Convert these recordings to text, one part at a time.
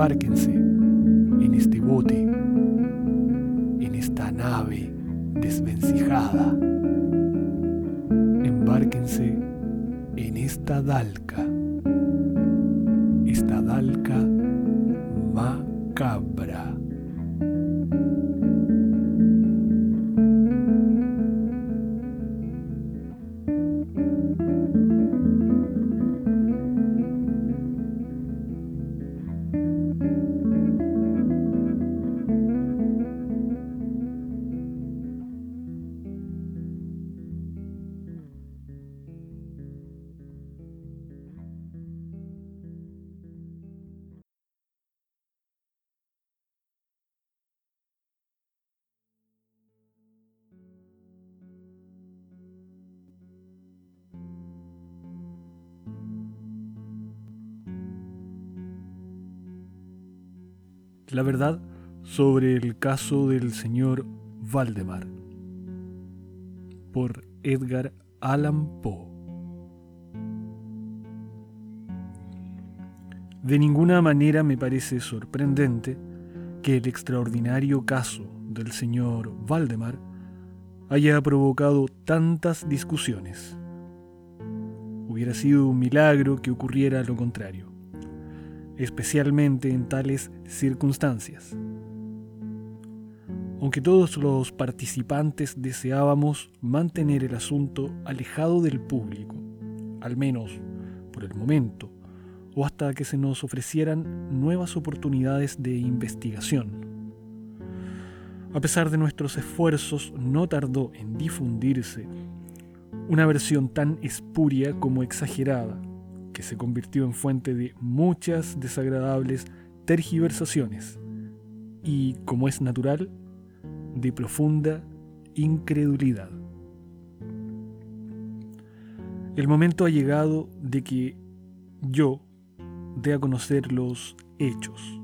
Embárquense en este bote, en esta nave desvencijada. Embárquense en esta dalca, La verdad sobre el caso del señor Valdemar por Edgar Allan Poe. De ninguna manera me parece sorprendente que el extraordinario caso del señor Valdemar haya provocado tantas discusiones. Hubiera sido un milagro que ocurriera lo contrario especialmente en tales circunstancias. Aunque todos los participantes deseábamos mantener el asunto alejado del público, al menos por el momento, o hasta que se nos ofrecieran nuevas oportunidades de investigación. A pesar de nuestros esfuerzos, no tardó en difundirse una versión tan espuria como exagerada se convirtió en fuente de muchas desagradables tergiversaciones y, como es natural, de profunda incredulidad. El momento ha llegado de que yo dé a conocer los hechos,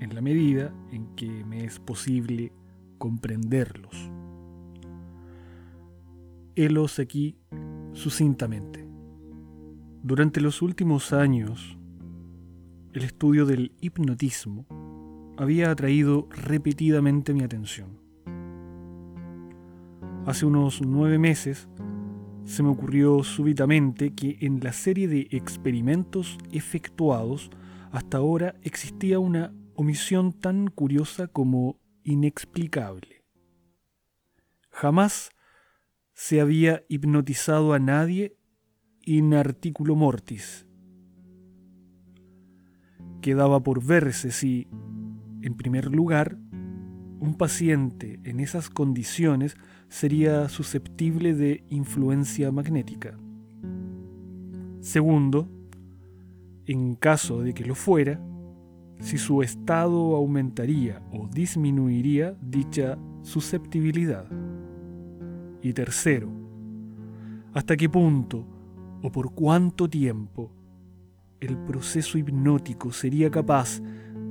en la medida en que me es posible comprenderlos. Helos aquí sucintamente. Durante los últimos años, el estudio del hipnotismo había atraído repetidamente mi atención. Hace unos nueve meses se me ocurrió súbitamente que en la serie de experimentos efectuados hasta ahora existía una omisión tan curiosa como inexplicable. Jamás se había hipnotizado a nadie in articulo mortis. Quedaba por verse si, en primer lugar, un paciente en esas condiciones sería susceptible de influencia magnética. Segundo, en caso de que lo fuera, si su estado aumentaría o disminuiría dicha susceptibilidad. Y tercero, hasta qué punto o por cuánto tiempo el proceso hipnótico sería capaz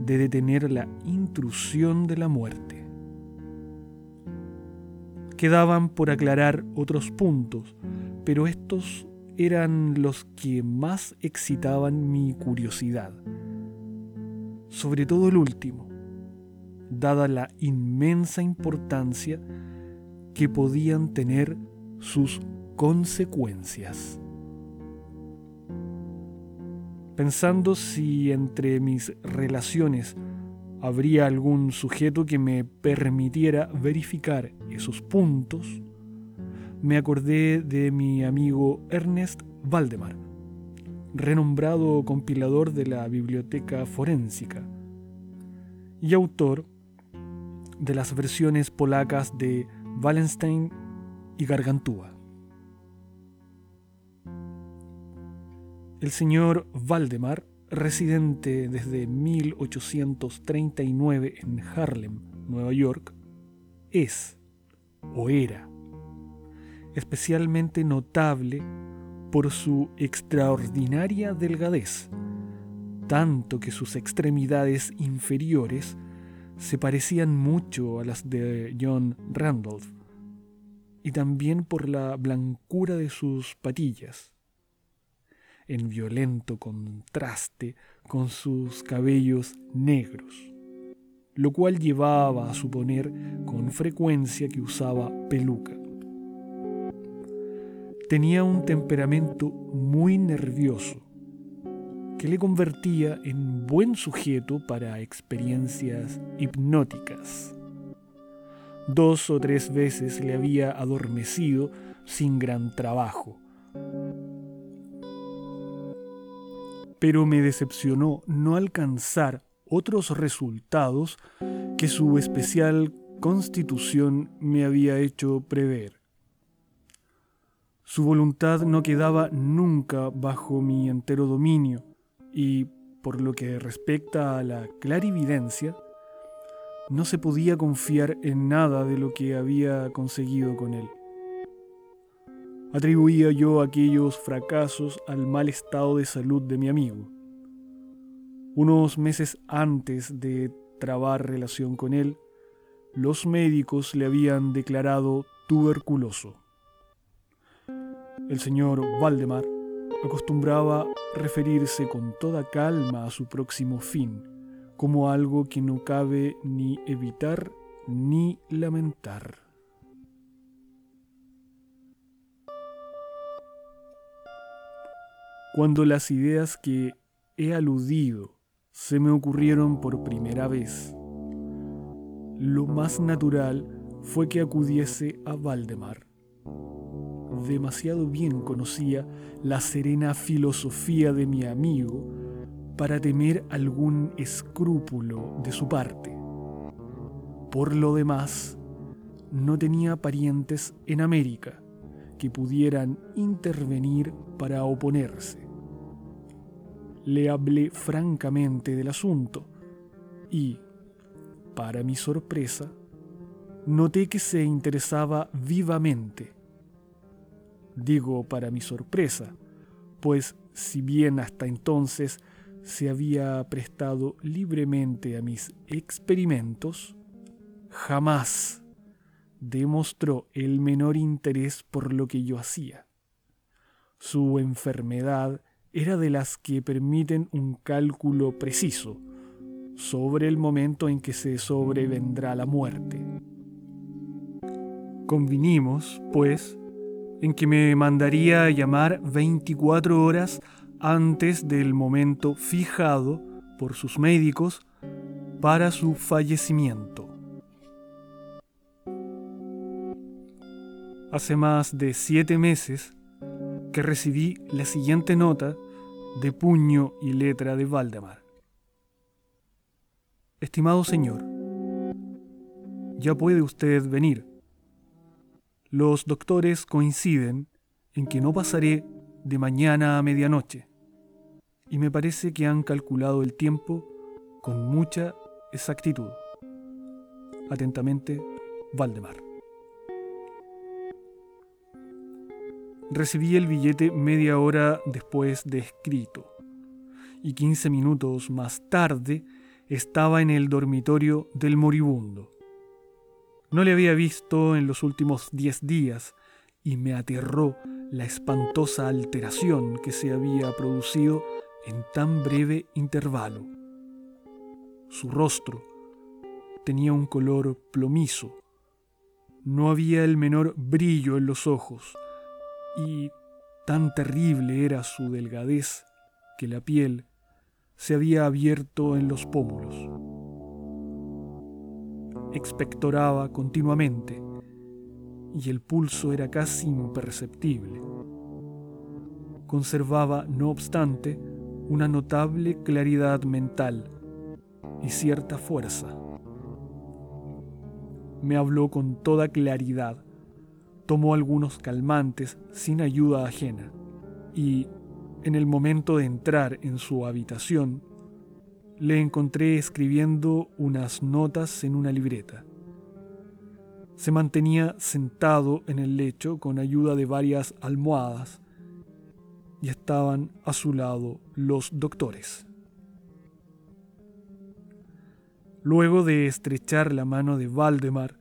de detener la intrusión de la muerte. Quedaban por aclarar otros puntos, pero estos eran los que más excitaban mi curiosidad. Sobre todo el último, dada la inmensa importancia que podían tener sus consecuencias pensando si entre mis relaciones habría algún sujeto que me permitiera verificar esos puntos, me acordé de mi amigo Ernest Valdemar, renombrado compilador de la Biblioteca Forénsica y autor de las versiones polacas de Wallenstein y Gargantúa. El señor Valdemar residente desde 1839 en Harlem, Nueva York, es o era especialmente notable por su extraordinaria delgadez, tanto que sus extremidades inferiores se parecían mucho a las de John Randolph, y también por la blancura de sus patillas, en violento contraste con sus cabellos negros, lo cual llevaba a suponer con frecuencia que usaba peluca. Tenía un temperamento muy nervioso, que le convertía en buen sujeto para experiencias hipnóticas. Dos o tres veces le había adormecido sin gran trabajo. Pero me decepcionó no alcanzar otros resultados que su especial constitución me había hecho prever. Su voluntad no quedaba nunca bajo mi entero dominio y, por lo que respecta a la clarividencia, no se podía confiar en nada de lo que había conseguido con él. Atribuía yo aquellos fracasos al mal estado de salud de mi amigo. Unos meses antes de trabar relación con él, los médicos le habían declarado tuberculoso. El señor Valdemar acostumbraba referirse con toda calma a su próximo fin, como algo que no cabe ni evitar ni lamentar. Cuando las ideas que he aludido se me ocurrieron por primera vez, lo más natural fue que acudiese a Valdemar demasiado bien conocía la serena filosofía de mi amigo para temer algún escrúpulo de su parte. Por lo demás, no tenía parientes en América que pudieran intervenir para oponerse. Le hablé francamente del asunto y, para mi sorpresa, noté que se interesaba vivamente digo para mi sorpresa, pues si bien hasta entonces se había prestado libremente a mis experimentos, jamás demostró el menor interés por lo que yo hacía. Su enfermedad era de las que permiten un cálculo preciso sobre el momento en que se sobrevendrá la muerte. Convinimos, pues, en que me mandaría a llamar 24 horas antes del momento fijado por sus médicos para su fallecimiento. Hace más de siete meses que recibí la siguiente nota de puño y letra de Valdemar. Estimado señor, ya puede usted venir. Los doctores coinciden en que no pasaré de mañana a medianoche, y me parece que han calculado el tiempo con mucha exactitud. Atentamente, Valdemar. Recibí el billete media hora después de escrito, y quince minutos más tarde estaba en el dormitorio del moribundo. No le había visto en los últimos diez días y me aterró la espantosa alteración que se había producido en tan breve intervalo. Su rostro tenía un color plomizo, no había el menor brillo en los ojos y tan terrible era su delgadez que la piel se había abierto en los pómulos expectoraba continuamente y el pulso era casi imperceptible. Conservaba, no obstante, una notable claridad mental y cierta fuerza. Me habló con toda claridad, tomó algunos calmantes sin ayuda ajena y, en el momento de entrar en su habitación, le encontré escribiendo unas notas en una libreta. Se mantenía sentado en el lecho con ayuda de varias almohadas y estaban a su lado los doctores. Luego de estrechar la mano de Valdemar,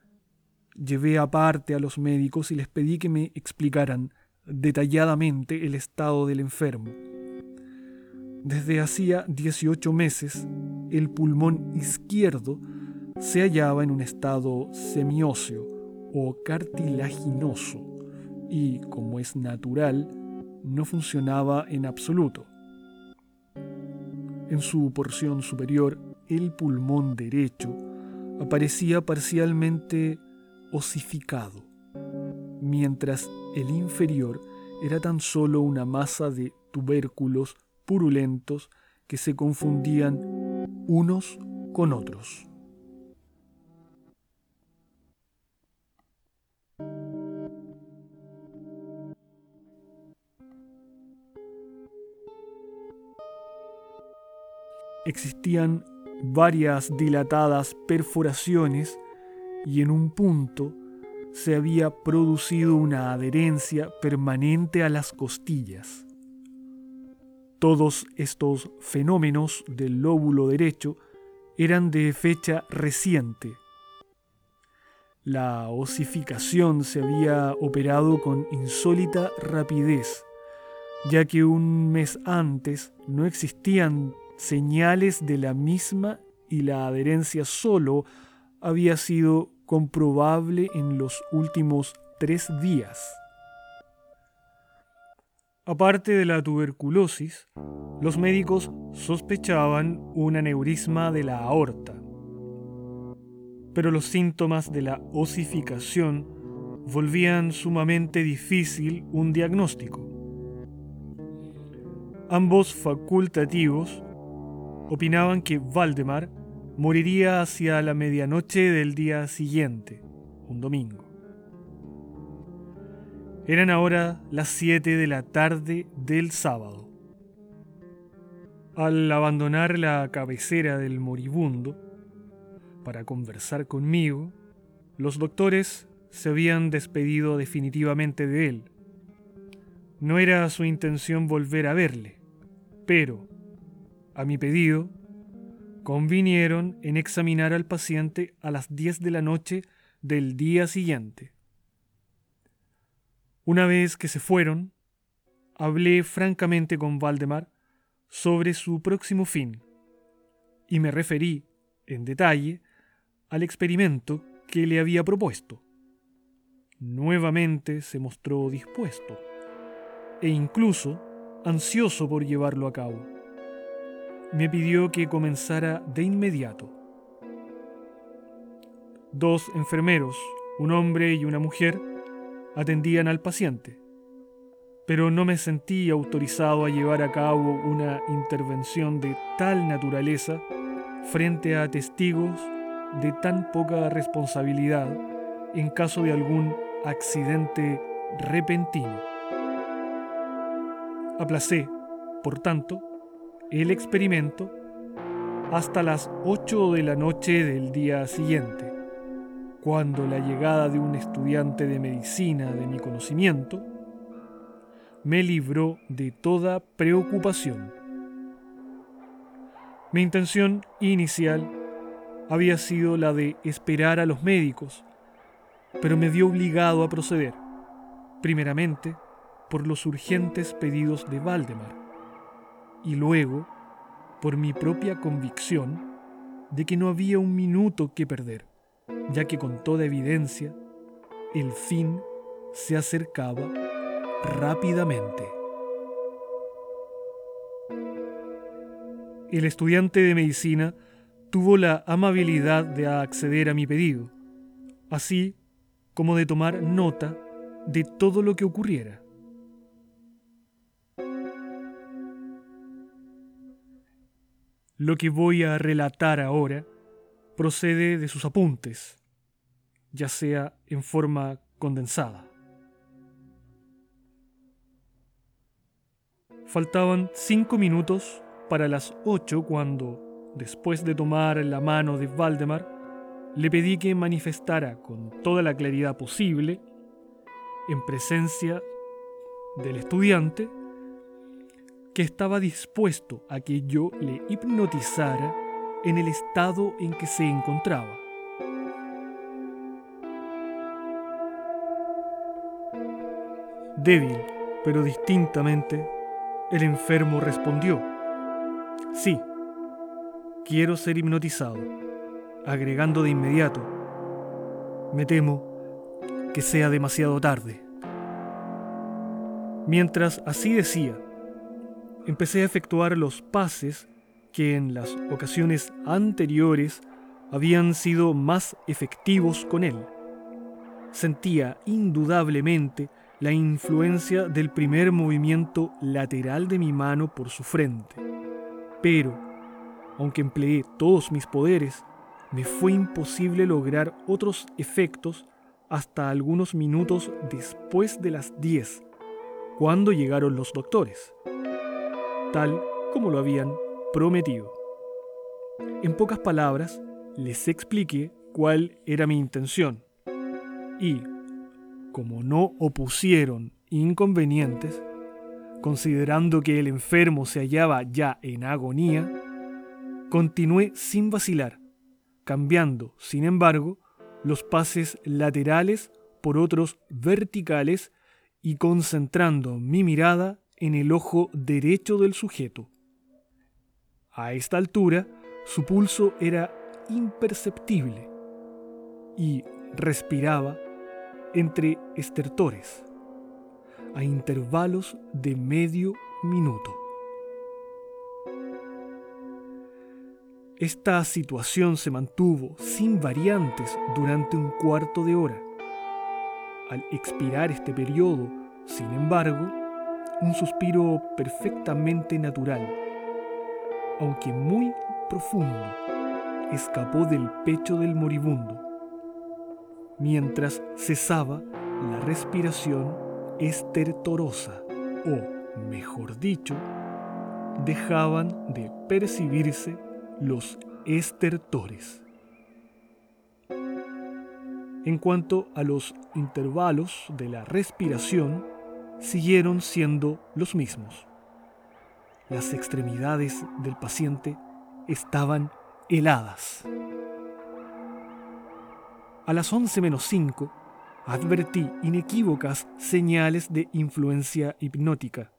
llevé aparte a los médicos y les pedí que me explicaran detalladamente el estado del enfermo. Desde hacía 18 meses, el pulmón izquierdo se hallaba en un estado semióseo o cartilaginoso y, como es natural, no funcionaba en absoluto. En su porción superior el pulmón derecho aparecía parcialmente osificado, mientras el inferior era tan solo una masa de tubérculos purulentos que se confundían unos con otros. Existían varias dilatadas perforaciones y en un punto se había producido una adherencia permanente a las costillas. Todos estos fenómenos del lóbulo derecho eran de fecha reciente. La osificación se había operado con insólita rapidez, ya que un mes antes no existían señales de la misma y la adherencia solo había sido comprobable en los últimos tres días. Aparte de la tuberculosis, los médicos sospechaban un aneurisma de la aorta, pero los síntomas de la osificación volvían sumamente difícil un diagnóstico. Ambos facultativos opinaban que Valdemar moriría hacia la medianoche del día siguiente, un domingo. Eran ahora las siete de la tarde del sábado. Al abandonar la cabecera del moribundo para conversar conmigo, los doctores se habían despedido definitivamente de él. No era su intención volver a verle, pero a mi pedido, convinieron en examinar al paciente a las 10 de la noche del día siguiente. Una vez que se fueron, hablé francamente con Valdemar sobre su próximo fin y me referí, en detalle, al experimento que le había propuesto. Nuevamente se mostró dispuesto e incluso ansioso por llevarlo a cabo me pidió que comenzara de inmediato. Dos enfermeros, un hombre y una mujer, atendían al paciente, pero no me sentí autorizado a llevar a cabo una intervención de tal naturaleza frente a testigos de tan poca responsabilidad en caso de algún accidente repentino. Aplacé, por tanto, el experimento hasta las 8 de la noche del día siguiente, cuando la llegada de un estudiante de medicina de mi conocimiento me libró de toda preocupación. Mi intención inicial había sido la de esperar a los médicos, pero me vi obligado a proceder, primeramente por los urgentes pedidos de Valdemar y luego por mi propia convicción de que no había un minuto que perder, ya que con toda evidencia el fin se acercaba rápidamente. El estudiante de medicina tuvo la amabilidad de acceder a mi pedido, así como de tomar nota de todo lo que ocurriera. Lo que voy a relatar ahora procede de sus apuntes, ya sea en forma condensada. Faltaban cinco minutos para las ocho cuando, después de tomar la mano de Valdemar, le pedí que manifestara con toda la claridad posible, en presencia del estudiante, que estaba dispuesto a que yo le hipnotizara en el estado en que se encontraba. Débil, pero distintamente, el enfermo respondió, sí, quiero ser hipnotizado, agregando de inmediato, me temo que sea demasiado tarde. Mientras así decía, empecé a efectuar los pases que en las ocasiones anteriores habían sido más efectivos con él. Sentía indudablemente la influencia del primer movimiento lateral de mi mano por su frente. Pero, aunque empleé todos mis poderes, me fue imposible lograr otros efectos hasta algunos minutos después de las 10, cuando llegaron los doctores, tal como lo habían prometido. En pocas palabras, les expliqué cuál era mi intención y, como no opusieron inconvenientes, considerando que el enfermo se hallaba ya en agonía, continué sin vacilar, cambiando, sin embargo, los pases laterales por otros verticales y concentrando mi mirada en el ojo derecho del sujeto. A esta altura, su pulso era imperceptible y respiraba entre estertores, a intervalos de medio minuto. Esta situación se mantuvo sin variantes durante un cuarto de hora. Al expirar este periodo, sin embargo, un suspiro perfectamente natural, aunque muy profundo, escapó del pecho del moribundo mientras cesaba la respiración estertorosa, o, mejor dicho, dejaban de percibirse los estertores. En cuanto a los intervalos de la respiración, siguieron siendo los mismos. Las extremidades del paciente estaban heladas. A las 11 menos 5, advertí inequívocas señales de influencia hipnótica.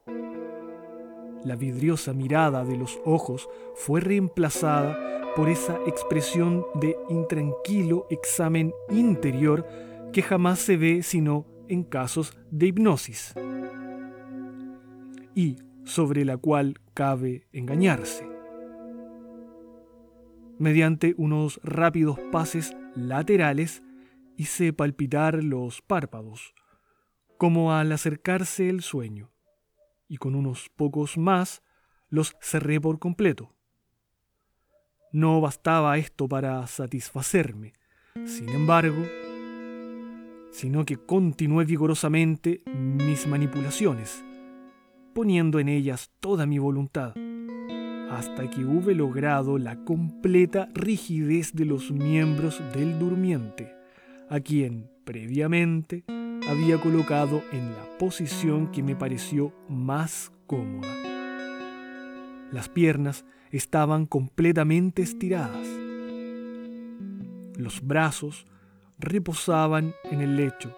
La vidriosa mirada de los ojos fue reemplazada por esa expresión de intranquilo examen interior que jamás se ve sino en casos de hipnosis y sobre la cual cabe engañarse. Mediante unos rápidos pases laterales hice palpitar los párpados, como al acercarse el sueño, y con unos pocos más los cerré por completo. No bastaba esto para satisfacerme, sin embargo, sino que continué vigorosamente mis manipulaciones, poniendo en ellas toda mi voluntad hasta que hube logrado la completa rigidez de los miembros del durmiente, a quien previamente había colocado en la posición que me pareció más cómoda. Las piernas estaban completamente estiradas. Los brazos reposaban en el lecho,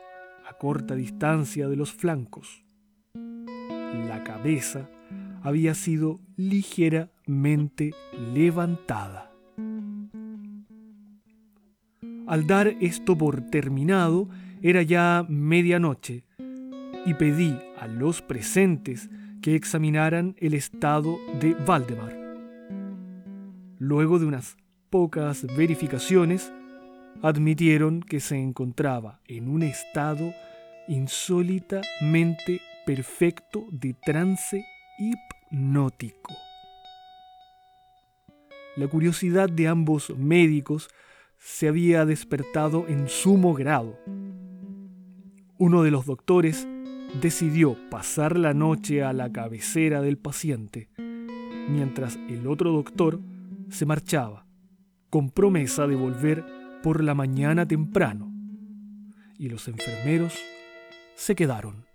a corta distancia de los flancos. La cabeza había sido ligeramente levantada. Al dar esto por terminado, era ya medianoche y pedí a los presentes que examinaran el estado de Valdemar. Luego de unas pocas verificaciones, admitieron que se encontraba en un estado insólitamente perfecto de trance hipnótico. La curiosidad de ambos médicos se había despertado en sumo grado. Uno de los doctores decidió pasar la noche a la cabecera del paciente, mientras el otro doctor se marchaba, con promesa de volver por la mañana temprano, y los enfermeros se quedaron.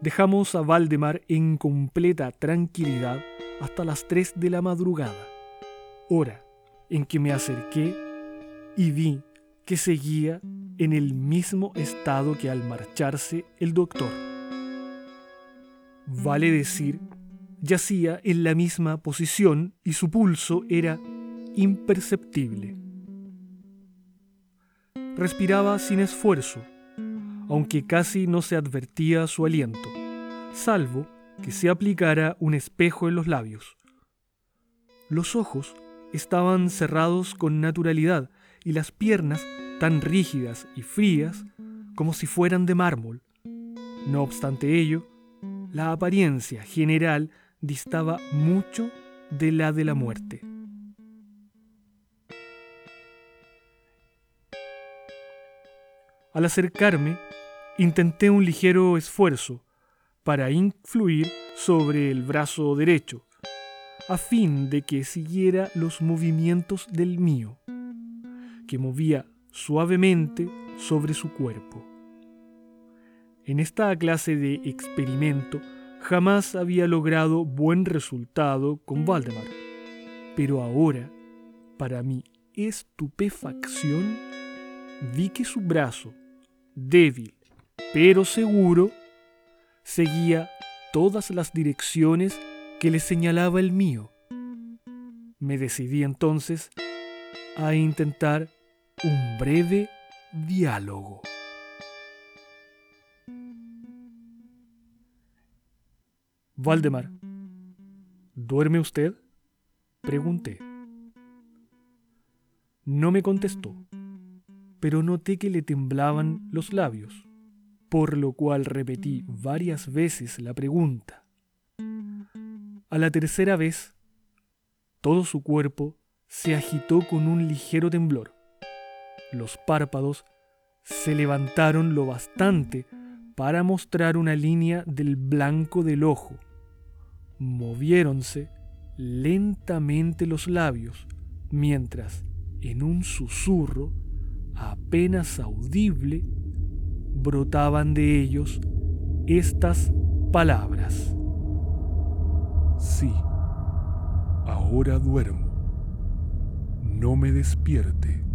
Dejamos a Valdemar en completa tranquilidad hasta las 3 de la madrugada, hora en que me acerqué y vi que seguía en el mismo estado que al marcharse el doctor. Vale decir, yacía en la misma posición y su pulso era imperceptible. Respiraba sin esfuerzo, aunque casi no se advertía su aliento, salvo que se aplicara un espejo en los labios. Los ojos estaban cerrados con naturalidad y las piernas tan rígidas y frías como si fueran de mármol. No obstante ello, la apariencia general distaba mucho de la de la muerte. Al acercarme, intenté un ligero esfuerzo para influir sobre el brazo derecho, a fin de que siguiera los movimientos del mío, que movía suavemente sobre su cuerpo. En esta clase de experimento jamás había logrado buen resultado con Valdemar, pero ahora, para mi estupefacción, vi que su brazo, débil pero seguro, seguía todas las direcciones que le señalaba el mío. Me decidí entonces a intentar un breve diálogo. Valdemar, ¿duerme usted? Pregunté. No me contestó, pero noté que le temblaban los labios, por lo cual repetí varias veces la pregunta. A la tercera vez, todo su cuerpo se agitó con un ligero temblor. Los párpados se levantaron lo bastante para mostrar una línea del blanco del ojo. Moviéronse lentamente los labios, mientras, en un susurro apenas audible, brotaban de ellos estas palabras. Sí, ahora duermo. No me despierte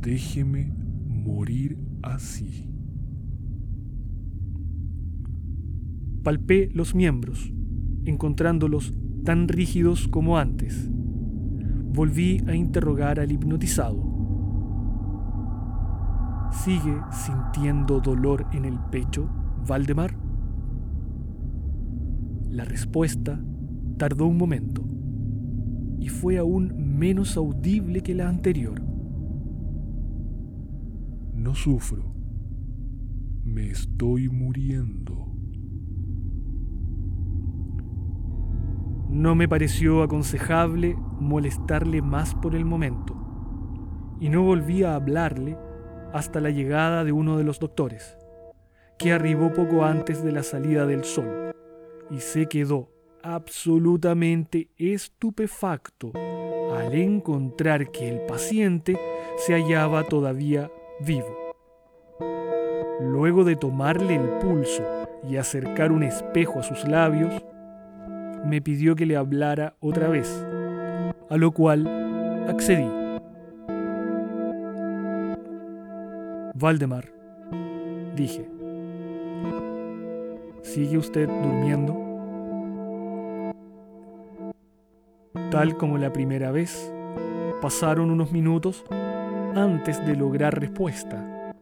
déjeme morir así. Palpé los miembros, encontrándolos tan rígidos como antes. Volví a interrogar al hipnotizado. ¿Sigue sintiendo dolor en el pecho, Valdemar? La respuesta tardó un momento y fue aún menos audible que la anterior. No sufro. Me estoy muriendo. No me pareció aconsejable molestarle más por el momento, y no volví a hablarle hasta la llegada de uno de los doctores, que arribó poco antes de la salida del sol, y se quedó absolutamente estupefacto al encontrar que el paciente se hallaba todavía vivo. Luego de tomarle el pulso y acercar un espejo a sus labios, me pidió que le hablara otra vez, a lo cual accedí. Valdemar, dije, ¿sigue usted durmiendo? Tal como la primera vez, pasaron unos minutos antes de lograr respuesta.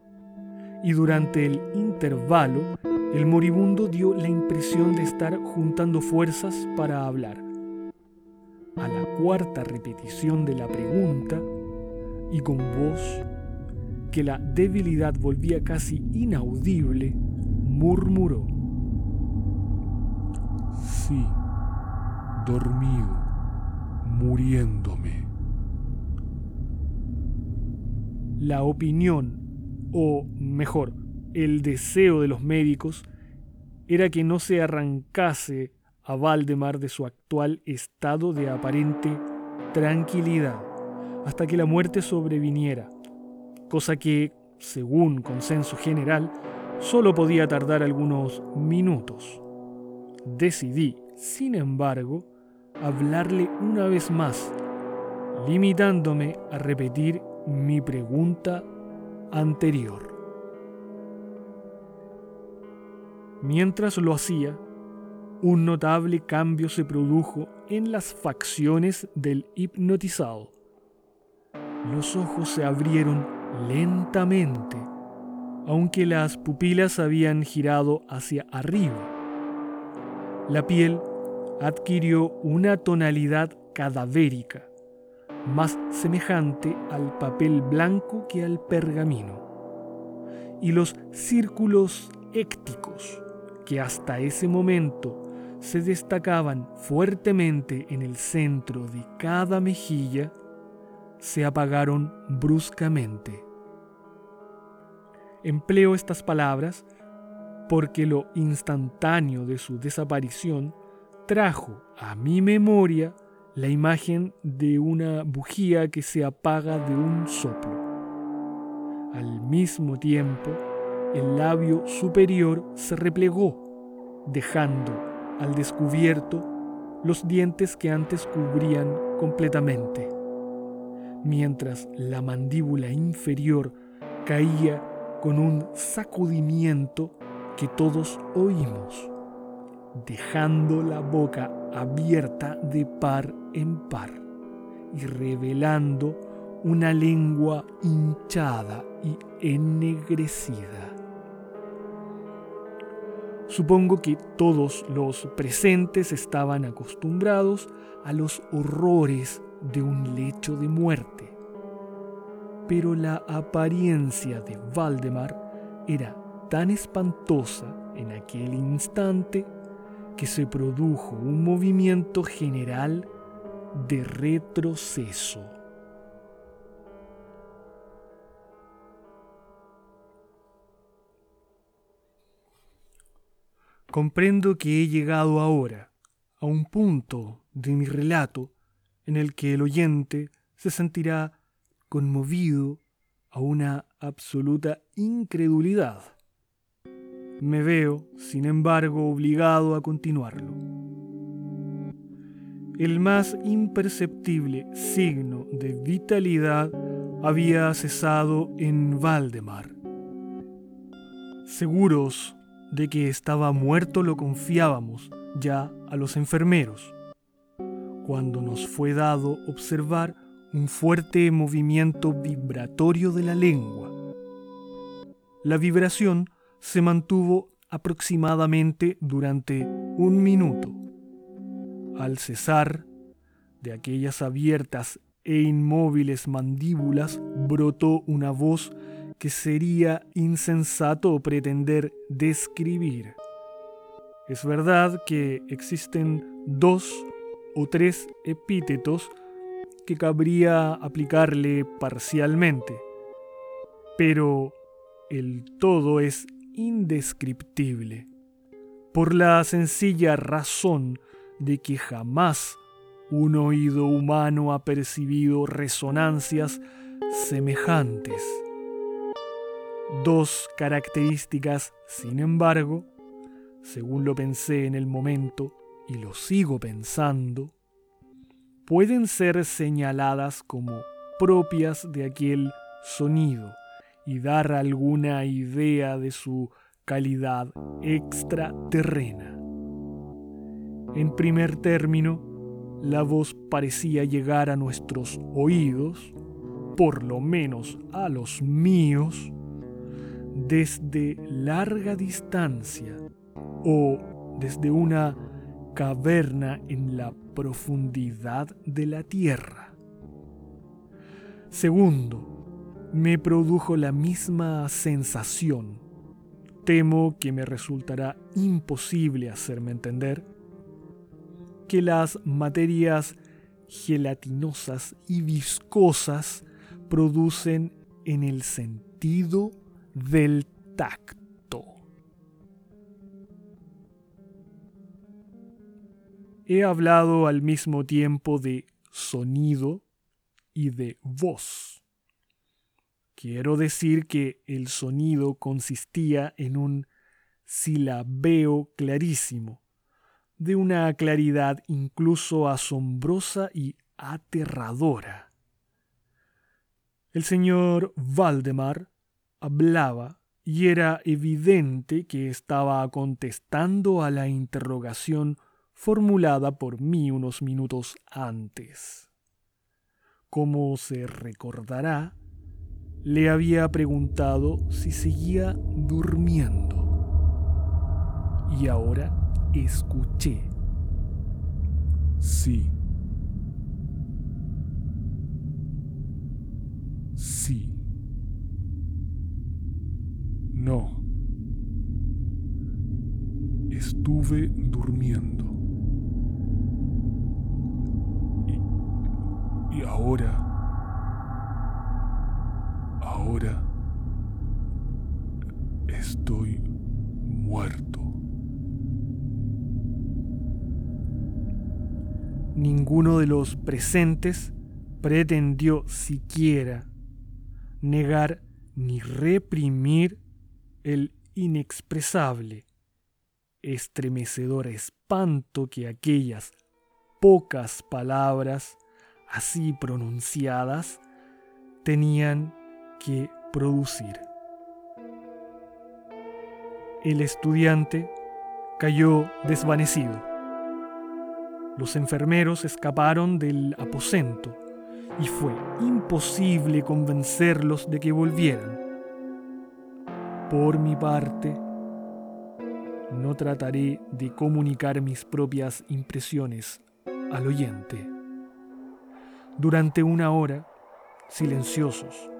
Y durante el intervalo, el moribundo dio la impresión de estar juntando fuerzas para hablar. A la cuarta repetición de la pregunta, y con voz que la debilidad volvía casi inaudible, murmuró. Sí, dormido, muriéndome la opinión o mejor, el deseo de los médicos, era que no se arrancase a Valdemar de su actual estado de aparente tranquilidad hasta que la muerte sobreviniera, cosa que, según consenso general, solo podía tardar algunos minutos. Decidí, sin embargo, hablarle una vez más, limitándome a repetir mi pregunta anterior. Mientras lo hacía, un notable cambio se produjo en las facciones del hipnotizado. Los ojos se abrieron lentamente, aunque las pupilas habían girado hacia arriba. La piel adquirió una tonalidad cadavérica, más semejante al papel blanco que al pergamino, y los círculos écticos que hasta ese momento se destacaban fuertemente en el centro de cada mejilla, se apagaron bruscamente. Empleo estas palabras porque lo instantáneo de su desaparición trajo a mi memoria la imagen de una bujía que se apaga de un soplo. Al mismo tiempo, el labio superior se replegó, dejando al descubierto los dientes que antes cubrían completamente, mientras la mandíbula inferior caía con un sacudimiento que todos oímos, dejando la boca abierta de par en par y revelando una lengua hinchada y ennegrecida. Supongo que todos los presentes estaban acostumbrados a los horrores de un lecho de muerte, pero la apariencia de Valdemar era tan espantosa en aquel instante que se produjo un movimiento general de retroceso. Comprendo que he llegado ahora a un punto de mi relato en el que el oyente se sentirá conmovido a una absoluta incredulidad me veo, sin embargo, obligado a continuarlo. El más imperceptible signo de vitalidad había cesado en Valdemar. Seguros de que estaba muerto lo confiábamos ya a los enfermeros, cuando nos fue dado observar un fuerte movimiento vibratorio de la lengua. La vibración se mantuvo aproximadamente durante un minuto. Al cesar, de aquellas abiertas e inmóviles mandíbulas brotó una voz que sería insensato pretender describir. Es verdad que existen dos o tres epítetos que cabría aplicarle parcialmente, pero el todo es indescriptible, por la sencilla razón de que jamás un oído humano ha percibido resonancias semejantes. Dos características, sin embargo, según lo pensé en el momento y lo sigo pensando, pueden ser señaladas como propias de aquel sonido y dar alguna idea de su calidad extraterrena. En primer término, la voz parecía llegar a nuestros oídos, por lo menos a los míos, desde larga distancia o desde una caverna en la profundidad de la tierra. Segundo, me produjo la misma sensación. Temo que me resultará imposible hacerme entender que las materias gelatinosas y viscosas producen en el sentido del tacto. He hablado al mismo tiempo de sonido y de voz. Quiero decir que el sonido consistía en un silabeo clarísimo, de una claridad incluso asombrosa y aterradora. El señor Valdemar hablaba y era evidente que estaba contestando a la interrogación formulada por mí unos minutos antes. Como se recordará, le había preguntado si seguía durmiendo. Y ahora escuché. Sí. Sí. No. Estuve durmiendo. Y, y ahora... Ahora... Estoy muerto. Ninguno de los presentes pretendió siquiera negar ni reprimir el inexpresable, estremecedor espanto que aquellas pocas palabras así pronunciadas tenían que producir. El estudiante cayó desvanecido. Los enfermeros escaparon del aposento y fue imposible convencerlos de que volvieran. Por mi parte, no trataré de comunicar mis propias impresiones al oyente. Durante una hora, silenciosos,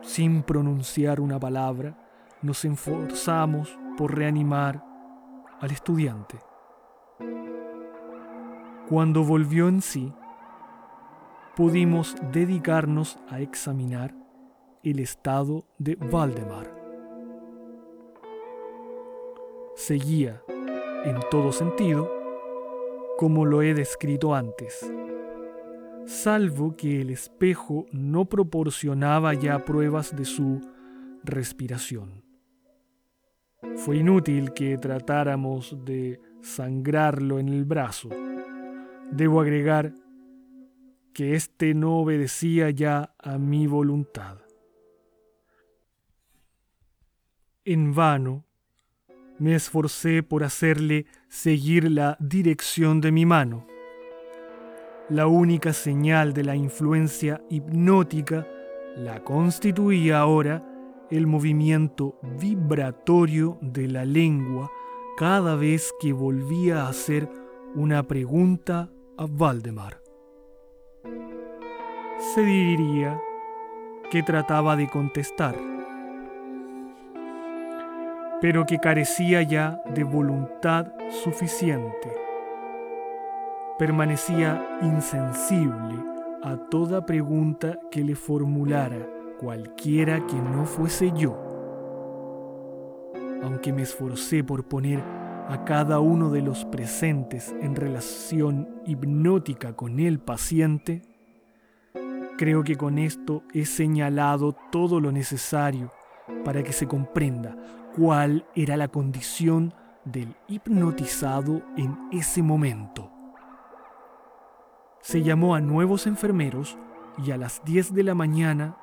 sin pronunciar una palabra, nos esforzamos por reanimar al estudiante. Cuando volvió en sí, pudimos dedicarnos a examinar el estado de Valdemar. Seguía, en todo sentido, como lo he descrito antes, salvo que el espejo no proporcionaba ya pruebas de su respiración. Fue inútil que tratáramos de sangrarlo en el brazo. Debo agregar que éste no obedecía ya a mi voluntad. En vano me esforcé por hacerle seguir la dirección de mi mano. La única señal de la influencia hipnótica la constituía ahora el movimiento vibratorio de la lengua cada vez que volvía a hacer una pregunta a Valdemar se diría que trataba de contestar, pero que carecía ya de voluntad suficiente. Permanecía insensible a toda pregunta que le formulara cualquiera que no fuese yo. Aunque me esforcé por poner a cada uno de los presentes en relación hipnótica con el paciente, Creo que con esto he señalado todo lo necesario para que se comprenda cuál era la condición del hipnotizado en ese momento. Se llamó a nuevos enfermeros y a las 10 de la mañana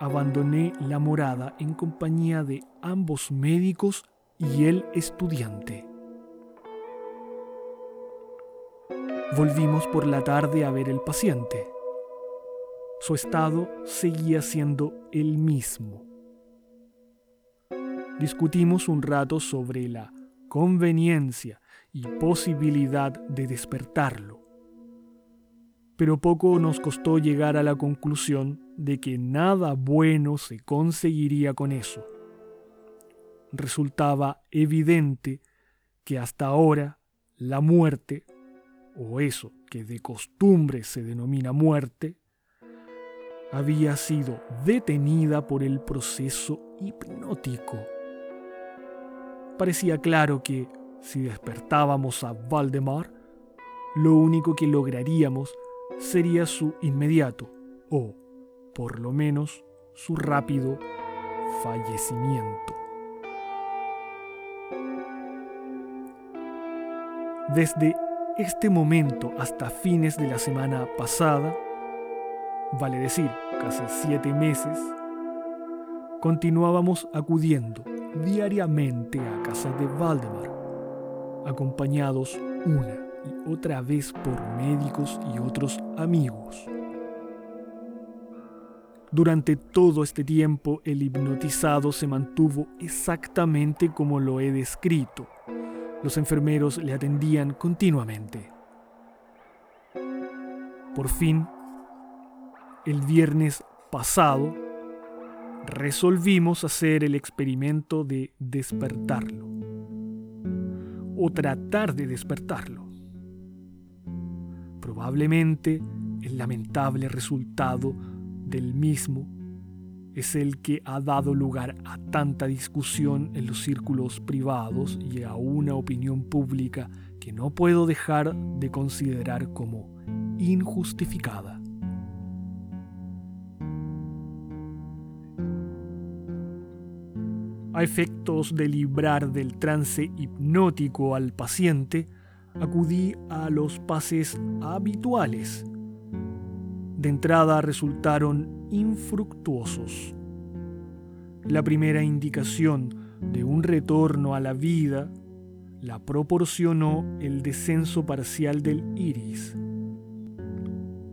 abandoné la morada en compañía de ambos médicos y el estudiante. Volvimos por la tarde a ver el paciente su estado seguía siendo el mismo. Discutimos un rato sobre la conveniencia y posibilidad de despertarlo, pero poco nos costó llegar a la conclusión de que nada bueno se conseguiría con eso. Resultaba evidente que hasta ahora la muerte, o eso que de costumbre se denomina muerte, había sido detenida por el proceso hipnótico. Parecía claro que, si despertábamos a Valdemar, lo único que lograríamos sería su inmediato, o por lo menos su rápido fallecimiento. Desde este momento hasta fines de la semana pasada, vale decir, casi siete meses, continuábamos acudiendo diariamente a casa de Valdemar, acompañados una y otra vez por médicos y otros amigos. Durante todo este tiempo el hipnotizado se mantuvo exactamente como lo he descrito. Los enfermeros le atendían continuamente. Por fin, el viernes pasado, resolvimos hacer el experimento de despertarlo. O tratar de despertarlo. Probablemente el lamentable resultado del mismo es el que ha dado lugar a tanta discusión en los círculos privados y a una opinión pública que no puedo dejar de considerar como injustificada. A efectos de librar del trance hipnótico al paciente, acudí a los pases habituales de entrada resultaron infructuosos. La primera indicación de un retorno a la vida la proporcionó el descenso parcial del iris.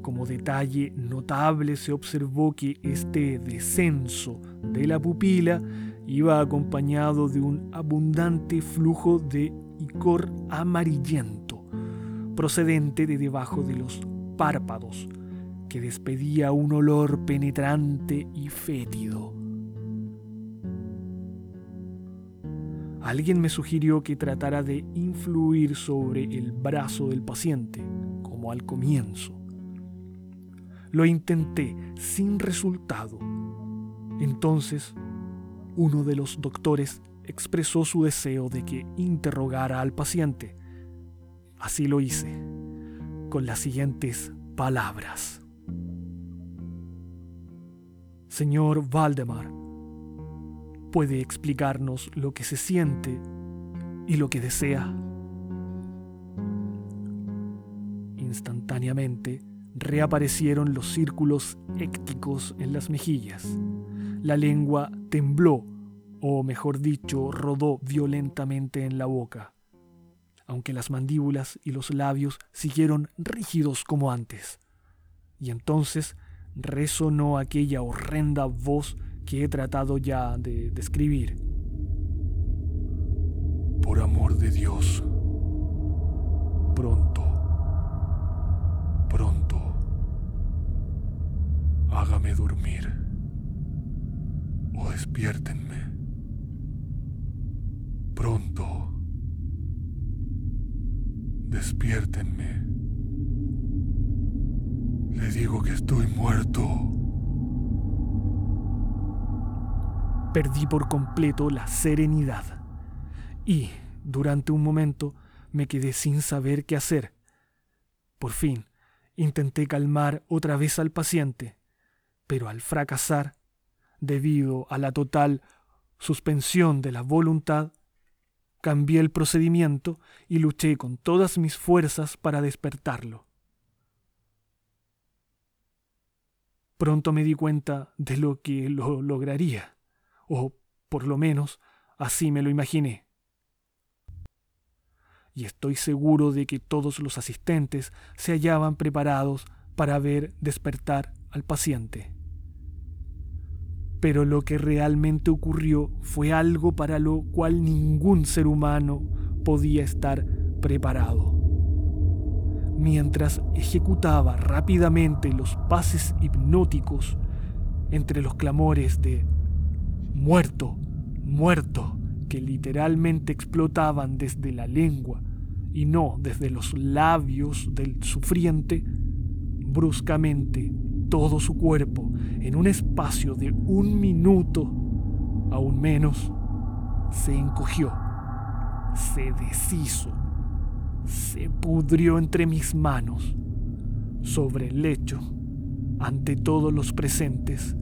Como detalle notable se observó que este descenso de la pupila iba acompañado de un abundante flujo de icor amarillento procedente de debajo de los párpados, que despedía un olor penetrante y fétido. Alguien me sugirió que tratara de influir sobre el brazo del paciente, como al comienzo. Lo intenté sin resultado. Entonces, uno de los doctores expresó su deseo de que interrogara al paciente. Así lo hice, con las siguientes palabras. Señor Valdemar, ¿puede explicarnos lo que se siente y lo que desea? Instantáneamente reaparecieron los círculos écticos en las mejillas. La lengua tembló, o mejor dicho, rodó violentamente en la boca, aunque las mandíbulas y los labios siguieron rígidos como antes. Y entonces resonó aquella horrenda voz que he tratado ya de describir. Por amor de Dios, pronto, pronto, hágame dormir despiértenme. Pronto, despiértenme. Le digo que estoy muerto. Perdí por completo la serenidad y, durante un momento, me quedé sin saber qué hacer. Por fin, intenté calmar otra vez al paciente, pero al fracasar, debido a la total suspensión de la voluntad, cambié el procedimiento y luché con todas mis fuerzas para despertarlo. Pronto me di cuenta de lo que lo lograría, o por lo menos así me lo imaginé. Y estoy seguro de que todos los asistentes se hallaban preparados para ver despertar al paciente. Pero lo que realmente ocurrió fue algo para lo cual ningún ser humano podía estar preparado. Mientras ejecutaba rápidamente los pases hipnóticos entre los clamores de muerto, muerto, que literalmente explotaban desde la lengua y no desde los labios del sufriente, bruscamente todo su cuerpo en un espacio de un minuto, aún menos, se encogió, se deshizo, se pudrió entre mis manos. Sobre el lecho, ante todos los presentes,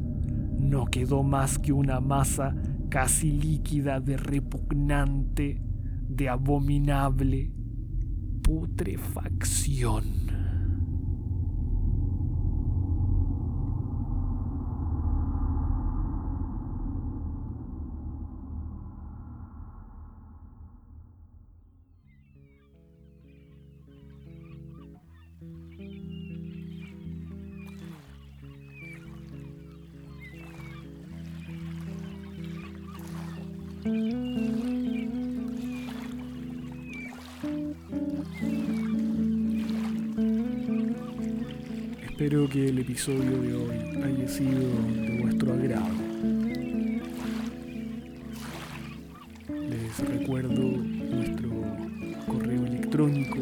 no quedó más que una masa casi líquida de repugnante, de abominable putrefacción. Espero que el episodio de hoy haya sido de vuestro agrado. Les recuerdo nuestro correo electrónico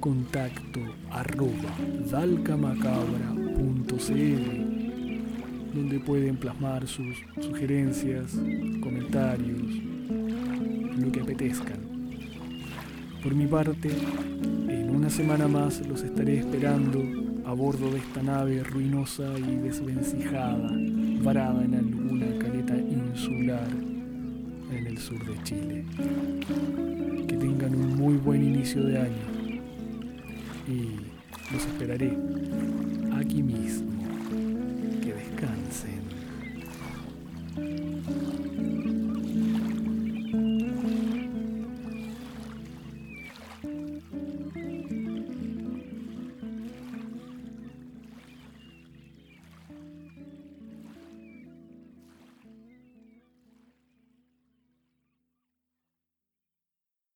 contacto arroba dalcamacabra.cl donde pueden plasmar sus sugerencias, comentarios, lo que apetezcan. Por mi parte, en una semana más los estaré esperando a bordo de esta nave ruinosa y desvencijada, varada en alguna caleta insular en el sur de Chile. Que tengan un muy buen inicio de año y los esperaré aquí mismo.